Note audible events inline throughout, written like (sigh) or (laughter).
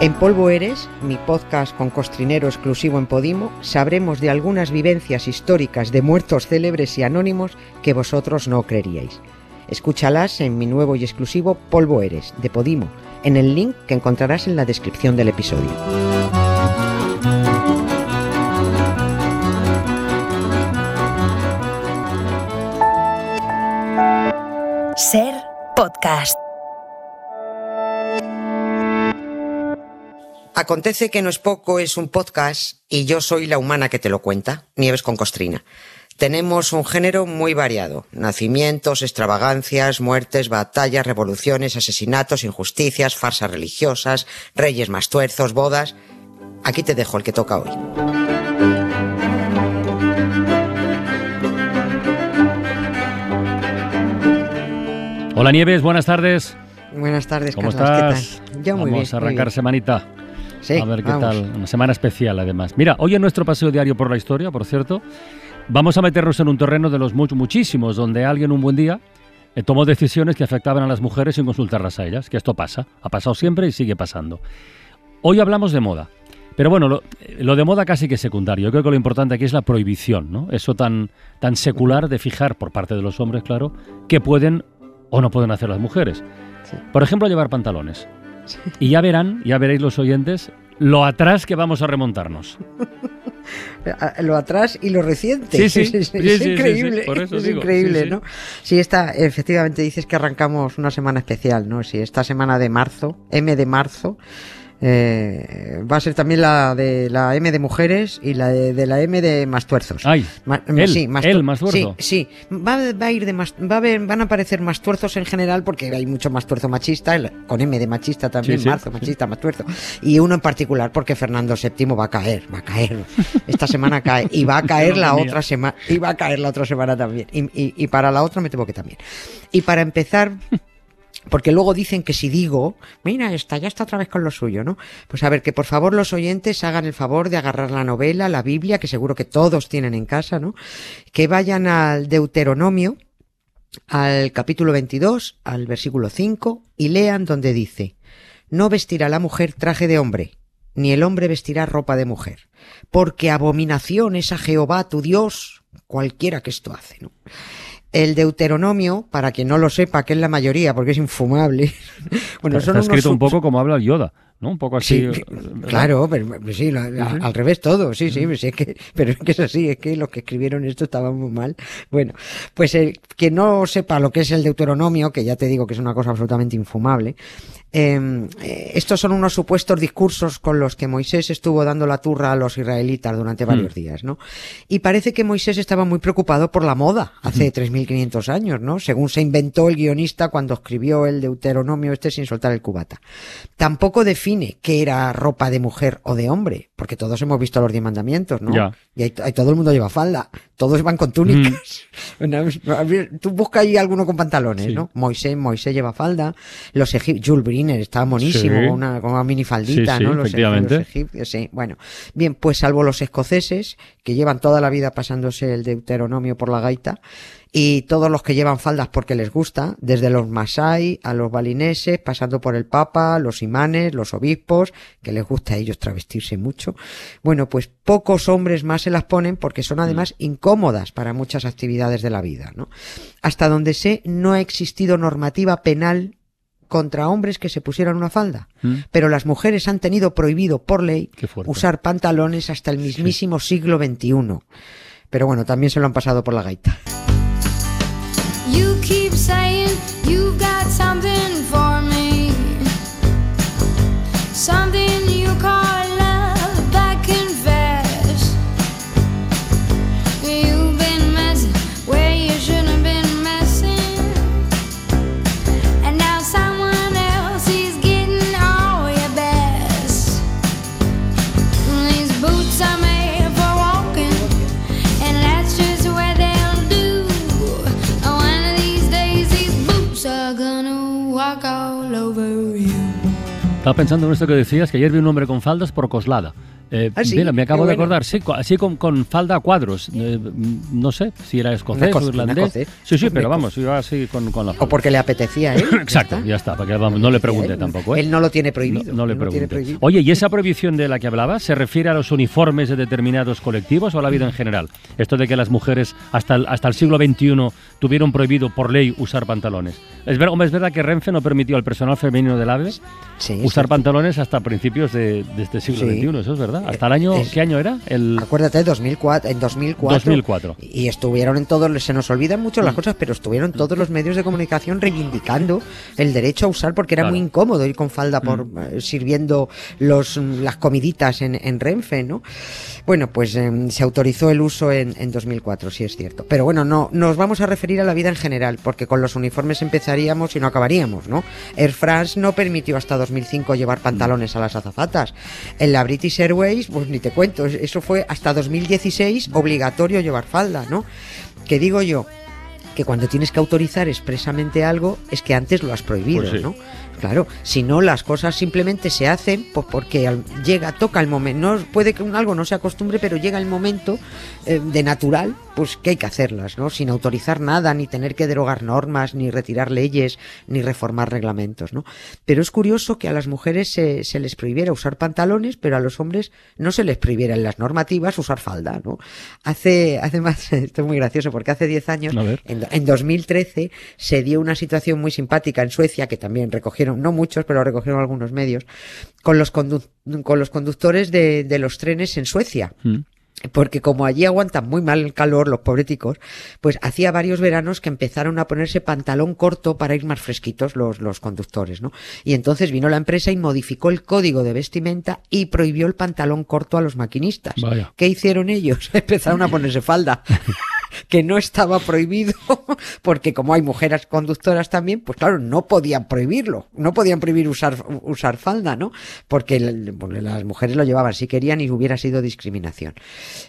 En Polvo Eres, mi podcast con costrinero exclusivo en Podimo, sabremos de algunas vivencias históricas de muertos célebres y anónimos que vosotros no creeríais. Escúchalas en mi nuevo y exclusivo Polvo Eres, de Podimo, en el link que encontrarás en la descripción del episodio. Ser podcast. Acontece que no es poco, es un podcast y yo soy la humana que te lo cuenta, Nieves con Costrina. Tenemos un género muy variado. Nacimientos, extravagancias, muertes, batallas, revoluciones, asesinatos, injusticias, farsas religiosas, reyes más tuerzos, bodas. Aquí te dejo el que toca hoy. Hola Nieves, buenas tardes. Buenas tardes, ¿Cómo Carlos. estás? ¿Qué tal? Yo muy Vamos bien. a arrancar bien. semanita. Sí, a ver qué vamos. tal. Una semana especial, además. Mira, hoy en nuestro paseo diario por la historia, por cierto, vamos a meternos en un terreno de los much- muchísimos, donde alguien un buen día eh, tomó decisiones que afectaban a las mujeres sin consultarlas a ellas. Que esto pasa. Ha pasado siempre y sigue pasando. Hoy hablamos de moda. Pero bueno, lo, eh, lo de moda casi que es secundario. Yo creo que lo importante aquí es la prohibición, ¿no? Eso tan, tan secular de fijar, por parte de los hombres, claro, qué pueden o no pueden hacer las mujeres. Sí. Por ejemplo, llevar pantalones. Y ya verán, ya veréis los oyentes, lo atrás que vamos a remontarnos. (laughs) Lo atrás y lo reciente. Sí, sí. (laughs) Es, Sí, increíble. sí, por eso es digo, increíble. ¿no? Sí, esta, efectivamente dices que arrancamos una semana especial, ¿no? Sí, esta semana de marzo, M de marzo, eh, va a ser también la de la M de mujeres y la de, de la M de Mastuerzos. Ay, Ma- él, sí, más él, tu- Mastuerzo. Sí, sí. Va, va a ir de más, va a haber, van a aparecer más tuerzos en general porque hay mucho más tuerzo machista, el- con M de machista también, Sí, sí, marzo, machista, más tuerzo. Y uno en particular porque Fernando VII va a caer, va a caer. Esta semana cae y va a (laughs) caer la otra semana y va a caer la otra semana también. Y, y- y para la otra me temo que también. Y para empezar, porque luego dicen que si digo, mira, esta ya está otra vez con lo suyo, ¿no? Pues a ver, que por favor los oyentes hagan el favor de agarrar la novela, la Biblia, que seguro que todos tienen en casa, ¿no? Que vayan al Deuteronomio, al capítulo 22, al versículo 5, y lean donde dice, no vestirá la mujer traje de hombre, ni el hombre vestirá ropa de mujer, porque abominación es a Jehová tu Dios, cualquiera que esto hace, ¿no? El Deuteronomio, para quien no lo sepa, que es la mayoría, porque es infumable. (laughs) bueno, Está son unos escrito un poco como habla el Yoda, ¿no? Un poco así. Sí, eh, claro, pero, pero sí, al revés todo, sí, sí, sí, es que, (laughs) pero es que es así, es que los que escribieron esto estaban muy mal. Bueno, pues el que no sepa lo que es el Deuteronomio, que ya te digo que es una cosa absolutamente infumable, eh, eh, estos son unos supuestos discursos con los que Moisés estuvo dando la turra a los israelitas durante varios días, ¿no? Y parece que Moisés estaba muy preocupado por la moda hace 3.500 años, ¿no? Según se inventó el guionista cuando escribió el Deuteronomio este sin soltar el cubata. Tampoco define qué era ropa de mujer o de hombre, porque todos hemos visto los diez mandamientos, ¿no? Ya. Y todo el mundo lleva falda, todos van con túnicas. (laughs) Ver, Tú busca ahí alguno con pantalones, Sí. ¿no? Moisés, Moisés lleva falda, los egipcios, Jules Briner estaba monísimo, Sí. con una, con una minifaldita, Sí, ¿no? Los, efectivamente. los egipcios, sí. Bueno, bien, pues salvo los escoceses, que llevan toda la vida pasándose el Deuteronomio por la gaita, y todos los que llevan faldas porque les gusta, desde los masai a los balineses, pasando por el papa, los imanes, los obispos, que les gusta a ellos travestirse mucho. Bueno, pues pocos hombres más se las ponen porque son además incómodas para muchas actividades de la vida, ¿no? Hasta donde sé, no ha existido normativa penal contra hombres que se pusieran una falda. Mm. Pero las mujeres han tenido prohibido por ley usar pantalones hasta el mismísimo siglo XXI. Pero bueno, también se lo han pasado por la gaita. You keep pensando en esto que decías, que ayer vi un hombre con faldas por Coslada. Eh, Ah, sí, mira, me acabo de acordar, sí, así con, con falda a cuadros. Eh, mm, no sé si era escocés esco- o irlandés. escocés. Sí, sí, pero vamos, iba así con, con la O falda. porque le apetecía, ¿eh? (laughs) Exacto, ya está, porque vamos, no le pregunté Él- tampoco. ¿eh? Él no lo tiene prohibido. no le prohibido. Oye, ¿y esa prohibición de la que hablaba se refiere a los uniformes de determinados colectivos o a la vida en general? Esto de que las mujeres hasta el, hasta el siglo XXI tuvieron prohibido por ley usar pantalones. Es, ver- es verdad que Renfe no permitió al personal femenino del AVE Sí, usar pantalones hasta principios de, de este siglo Sí. XXI, eso es verdad. ¿Hasta el año, Es- qué año era? El Acuérdate, 2004, en 2004. 2004. Y estuvieron en todos, se nos olvidan mucho Mm. las cosas, pero estuvieron todos los medios de comunicación reivindicando el derecho a usar porque era Claro. Mm. muy incómodo ir con falda por eh, sirviendo los mm, las comiditas en, en Renfe, ¿no? Bueno, pues em, se autorizó el uso en, en 2004, sí es cierto. Pero bueno, no nos vamos a referir a la vida en general, porque con los uniformes empezaríamos y no acabaríamos, ¿no? Air France no permitió hasta 2005 llevar pantalones a las azafatas. En la British Airways, pues ni te cuento, es- eso fue hasta 2016 obligatorio llevar falda, ¿no? Que digo yo, que cuando tienes que autorizar expresamente algo es que antes lo has prohibido, Pues sí. ¿no? Claro, si no las cosas simplemente se hacen pues porque llega, toca el momento, no puede que un algo no se acostumbre, pero llega el momento eh, de natural, pues que hay que hacerlas, ¿no? Sin autorizar nada, ni tener que derogar normas, ni retirar leyes, ni reformar reglamentos, ¿no? Pero es curioso que a las mujeres se, se les prohibiera usar pantalones, pero a los hombres no se les prohibiera en las normativas usar falda, ¿no? Hace, hace más, (laughs) esto es muy gracioso, porque hace 10 años, en, en 2013, se dio una situación muy simpática en Suecia, que también recogieron, no muchos, pero recogieron algunos medios, con los, condu- con los conductores de, de los trenes en Suecia. Mm. Porque como allí aguantan muy mal el calor, los pobreticos, pues hacía varios veranos que empezaron a ponerse pantalón corto para ir más fresquitos los, los conductores, ¿no? Y entonces vino la empresa y modificó el código de vestimenta y prohibió el pantalón corto a los maquinistas. Vaya. ¿Qué hicieron ellos? (laughs) Empezaron a ponerse falda. (laughs) que no estaba prohibido, (laughs) porque como hay mujeres conductoras también, pues claro, no podían prohibirlo, no podían prohibir usar, usar falda, ¿no? Porque el- las mujeres lo llevaban si querían y hubiera sido discriminación.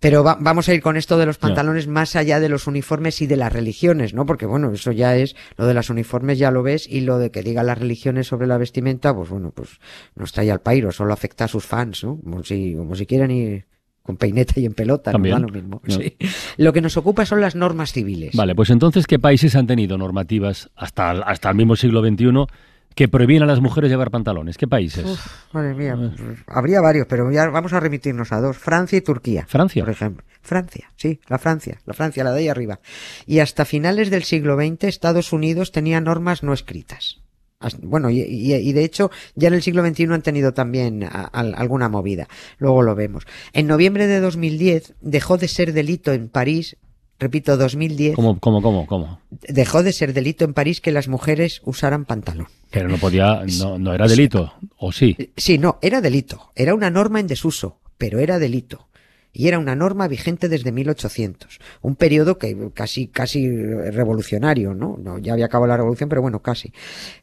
Pero va- vamos a ir con esto de los pantalones más allá de los uniformes y de las religiones, ¿no? Porque bueno, eso ya es, lo de los uniformes ya lo ves y lo de que digan las religiones sobre la vestimenta, pues bueno, pues no está ahí al pairo, solo afecta a sus fans, ¿no? Como si, como si quieran ir con peineta y en pelota, También. no da lo mismo. No. sí. Lo que nos ocupa son las normas civiles. Vale, pues entonces, ¿qué países han tenido normativas hasta, el- hasta el mismo siglo XXI que prohíben a las mujeres llevar pantalones? ¿Qué países? Uf, madre mía, habría varios, pero ya vamos a remitirnos a dos, Francia y Turquía. Francia. Por ejemplo. Francia, sí, la Francia, la Francia, la de ahí arriba. Y hasta finales del siglo XX Estados Unidos tenía normas no escritas. Bueno, y, y- y de hecho ya en el siglo XXI han tenido también a- alguna movida. Luego lo vemos. En noviembre de 2010 dejó de ser delito en París, repito, 2010, ¿Cómo, cómo, cómo, cómo? dejó de ser delito en París que las mujeres usaran pantalón. Pero no podía, no, no era delito, ¿o sí? Sí, no, era delito. Era una norma en desuso, pero era delito. Y era una norma vigente desde 1800. Un periodo que casi, casi revolucionario, ¿no? no ya había acabado la revolución, pero bueno, casi.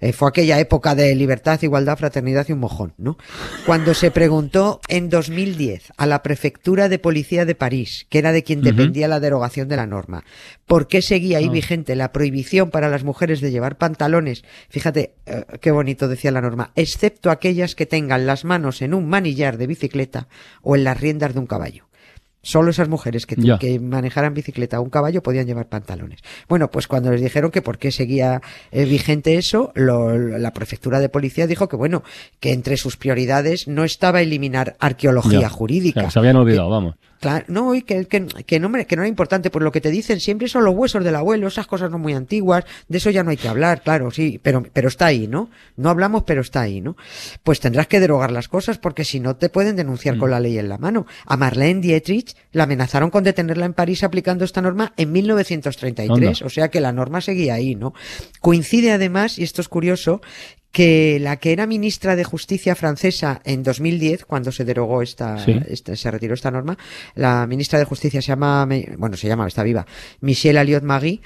Eh, fue aquella época de libertad, igualdad, fraternidad y un mojón, ¿no? Cuando se preguntó en 2010 a la prefectura de policía de París, que era de quien dependía la derogación de la norma, ¿por qué seguía ahí Ah. vigente la prohibición para las mujeres de llevar pantalones? Fíjate, eh, qué bonito decía la norma, excepto aquellas que tengan las manos en un manillar de bicicleta o en las riendas de un caballo. Solo esas mujeres que, que manejaran bicicleta o un caballo podían llevar pantalones. Bueno, pues cuando les dijeron que por qué seguía eh, vigente eso, lo- la prefectura de policía dijo que bueno, que entre sus prioridades no estaba eliminar arqueología. O jurídica. sea, se habían olvidado, vamos. Claro, no, y que, que, que no, que no era importante, pues lo que te dicen siempre son los huesos del abuelo, esas cosas no muy antiguas, de eso ya no hay que hablar, claro, sí, pero, pero está ahí, ¿no? No hablamos, pero está ahí, ¿no? Pues tendrás que derogar las cosas porque si no te pueden denunciar con la ley en la mano. A Marlene Dietrich la amenazaron con detenerla en París aplicando esta norma en 1933, Anda. o sea que la norma seguía ahí, ¿no? Coincide además, y esto es curioso, que la que era ministra de Justicia francesa en 2010, cuando se derogó esta, Sí. este- se retiró esta norma, la ministra de Justicia se llama, bueno, se llama, está viva, Michelle Alliot-Marie.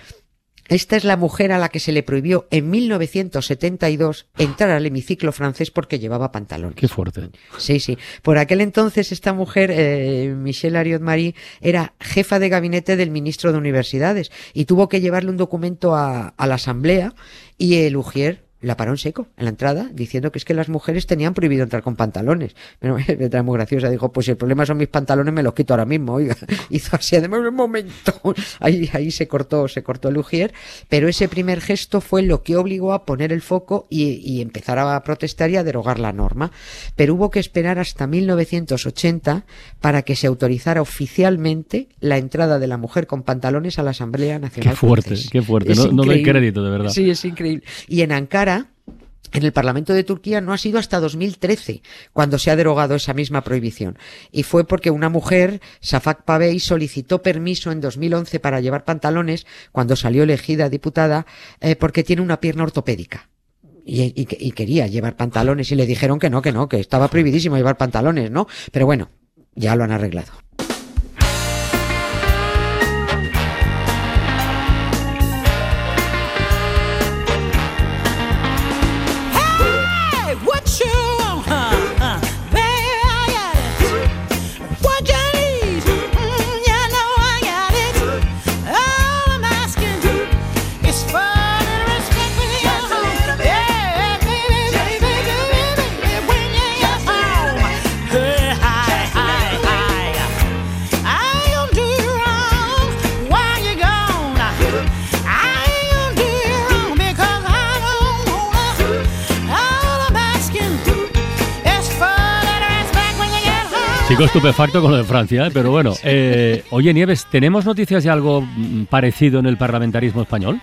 Esta es la mujer a la que se le prohibió en 1972 entrar al hemiciclo francés porque llevaba pantalones. Qué fuerte. Sí, sí. Por aquel entonces esta mujer, eh, Michelle Ariot-Marie, era jefa de gabinete del ministro de Universidades y tuvo que llevarle un documento a, a la asamblea y el Ujier la paró en seco en la entrada, diciendo que es que las mujeres tenían prohibido entrar con pantalones. (laughs) Pero letra muy graciosa, dijo, pues si el problema son mis pantalones, me los quito ahora mismo, (laughs) oiga. Hizo así, además, un momento. (laughs) Ahí, ahí se cortó, se cortó el ujier, pero ese primer gesto fue lo que obligó a poner el foco y, y empezar a protestar y a derogar la norma. Pero hubo que esperar hasta 1980 para que se autorizara oficialmente la entrada de la mujer con pantalones a la Asamblea Qué Nacional. fuerte, francesa. qué fuerte. Es No, no doy crédito, de verdad. Sí, es increíble. Y en Ankara, en el Parlamento de Turquía no ha sido hasta 2013 cuando se ha derogado esa misma prohibición. Y fue porque una mujer, Safak Pavey, solicitó permiso en 2011 para llevar pantalones cuando salió elegida diputada eh, porque tiene una pierna ortopédica. Y, y- y quería llevar pantalones y le dijeron que no, que no, que estaba prohibidísimo llevar pantalones, ¿no? Pero bueno, ya lo han arreglado. Sigo estupefacto con lo de Francia, ¿eh? pero bueno. Eh, oye, Nieves, ¿tenemos noticias de algo mm, parecido en el parlamentarismo español?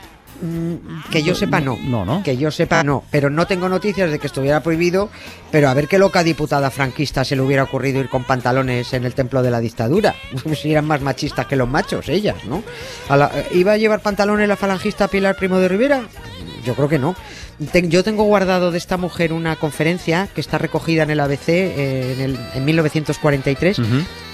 Que yo sepa no. No, ¿no? Que yo sepa no. Pero no tengo noticias de que estuviera prohibido. Pero a ver qué loca diputada franquista se le hubiera ocurrido ir con pantalones en el templo de la dictadura. (laughs) Si eran más machistas que los machos, ellas, ¿no? A la- ¿Iba a llevar pantalones la falangista Pilar Primo de Rivera? Yo creo que no. Ten- yo tengo guardado de esta mujer una conferencia que está recogida en el ABC eh, en, el- en 1943 Ujú.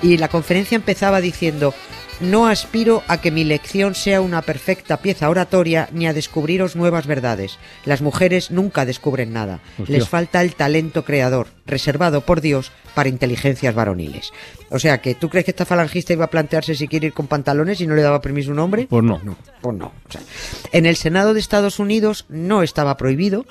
y la conferencia empezaba diciendo no aspiro a que mi lección sea una perfecta pieza oratoria ni a descubriros nuevas verdades. Las mujeres nunca descubren nada. Hostia. Les falta el talento creador, reservado por Dios para inteligencias varoniles. O sea que, ¿tú crees que esta falangista iba a plantearse si quiere ir con pantalones y no le daba permiso un hombre? Pues no. No, pues no. O sea, en el Senado de Estados Unidos no estaba prohibido,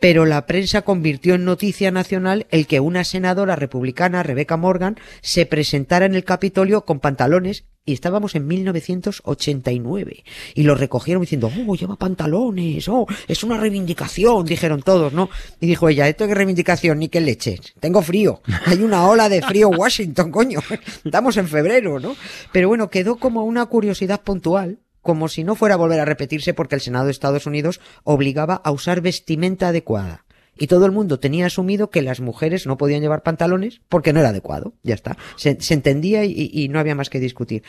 pero la prensa convirtió en noticia nacional el que una senadora republicana, Rebecca Morgan, se presentara en el Capitolio con pantalones y estábamos en 1989 y lo recogieron diciendo, oh, lleva pantalones, oh, es una reivindicación, dijeron todos, ¿no? Y dijo ella, esto que reivindicación, ni que leches, tengo frío, hay una ola de frío Washington, coño, estamos en febrero, ¿no? Pero bueno, quedó como una curiosidad puntual como si no fuera a volver a repetirse porque el Senado de Estados Unidos obligaba a usar vestimenta adecuada. Y todo el mundo tenía asumido que las mujeres no podían llevar pantalones porque no era adecuado. Ya está. Se, entendía y- y no había más que discutir.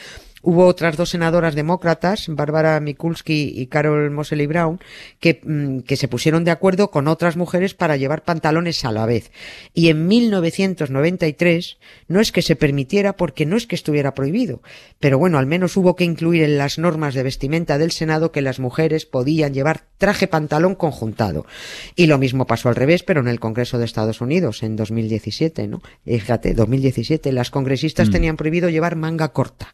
Hubo otras dos senadoras demócratas, Bárbara Mikulski y Carol Moseley Brown, que, mm, que se pusieron de acuerdo con otras mujeres para llevar pantalones a la vez. Y en 1993 no es que se permitiera porque no es que estuviera prohibido, pero bueno, al menos hubo que incluir en las normas de vestimenta del Senado que las mujeres podían llevar traje pantalón conjuntado. Y lo mismo pasó al revés, pero en el Congreso de Estados Unidos en 2017, ¿no? Fíjate, 2017 las congresistas tenían prohibido llevar manga corta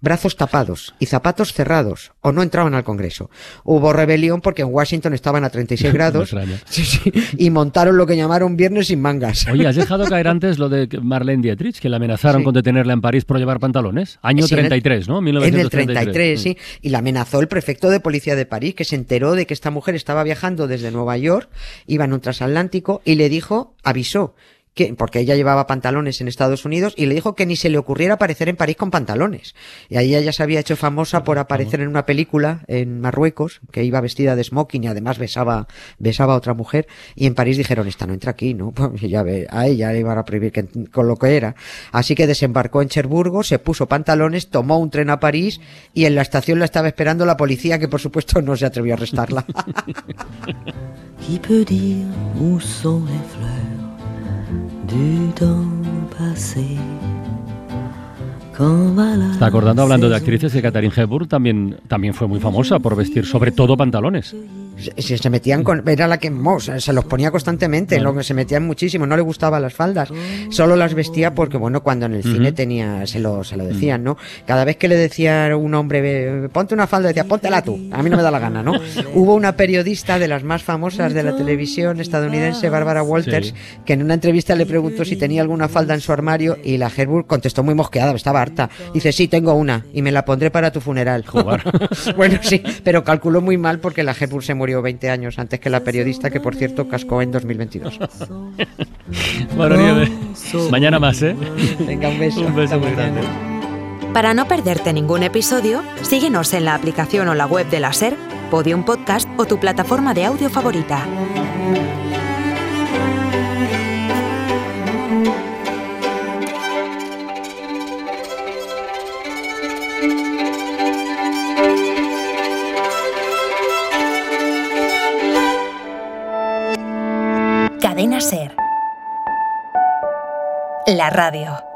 brazos tapados y zapatos cerrados o no entraban al Congreso. Hubo rebelión porque en Washington estaban a 36 (laughs) grados. Sí, sí, y montaron lo que llamaron viernes sin mangas. Oye, has dejado (laughs) caer antes lo de Marlene Dietrich, que la amenazaron Sí. con detenerla en París por llevar pantalones. Año Sí, en el- 33, ¿no? En el 1933. 33, sí. Y la amenazó el prefecto de policía de París, que se enteró de que esta mujer estaba viajando desde Nueva York, iba en un transatlántico, y le dijo, avisó, que, porque ella llevaba pantalones en Estados Unidos, y le dijo que ni se le ocurriera aparecer en París con pantalones. Y ahí ella se había hecho famosa por aparecer en una película en Marruecos, que iba vestida de smoking y además besaba, besaba a otra mujer, y en París dijeron, esta no entra aquí, ¿no? (laughs) Pues ya ve, a ella le iban a prohibir que, con lo que era. Así que desembarcó en Cherburgo, se puso pantalones, tomó un tren a París y en la estación la estaba esperando la policía que por supuesto no se atrevió a arrestarla. (laughs) Qui peut dire où sont les fleurs du temps passé Está acordando hablando de actrices que Catherine Hepburn también, también fue muy famosa por vestir sobre todo pantalones. Se, se metían con. Era la que mo, se, los ponía constantemente, Claro. lo que se metían muchísimo. No le gustaban las faldas. Solo las vestía porque, bueno, cuando en el cine tenía. Se lo, se lo decían, ¿no? Cada vez que le decía un hombre, "Ve, ponte una falda, decía, póntela tú. A mí no me da la gana, ¿no? (laughs) Hubo una periodista de las más famosas de la televisión estadounidense, Barbara Walters, Sí. que en una entrevista le preguntó si tenía alguna falda en su armario y la Herburg contestó muy mosqueada, estaba harta. Dice, sí, tengo una y me la pondré para tu funeral. (laughs) Bueno, sí, pero calculó muy mal porque la Herburg se murió 20 años antes que la periodista, que por cierto cascó en 2022. (laughs) Bueno, Nieves, mañana más, ¿eh? Venga, un beso. Un beso muy grande. Para no perderte ningún episodio, síguenos en la aplicación o la web de la SER, Podium Podcast o tu plataforma de audio favorita. La radio.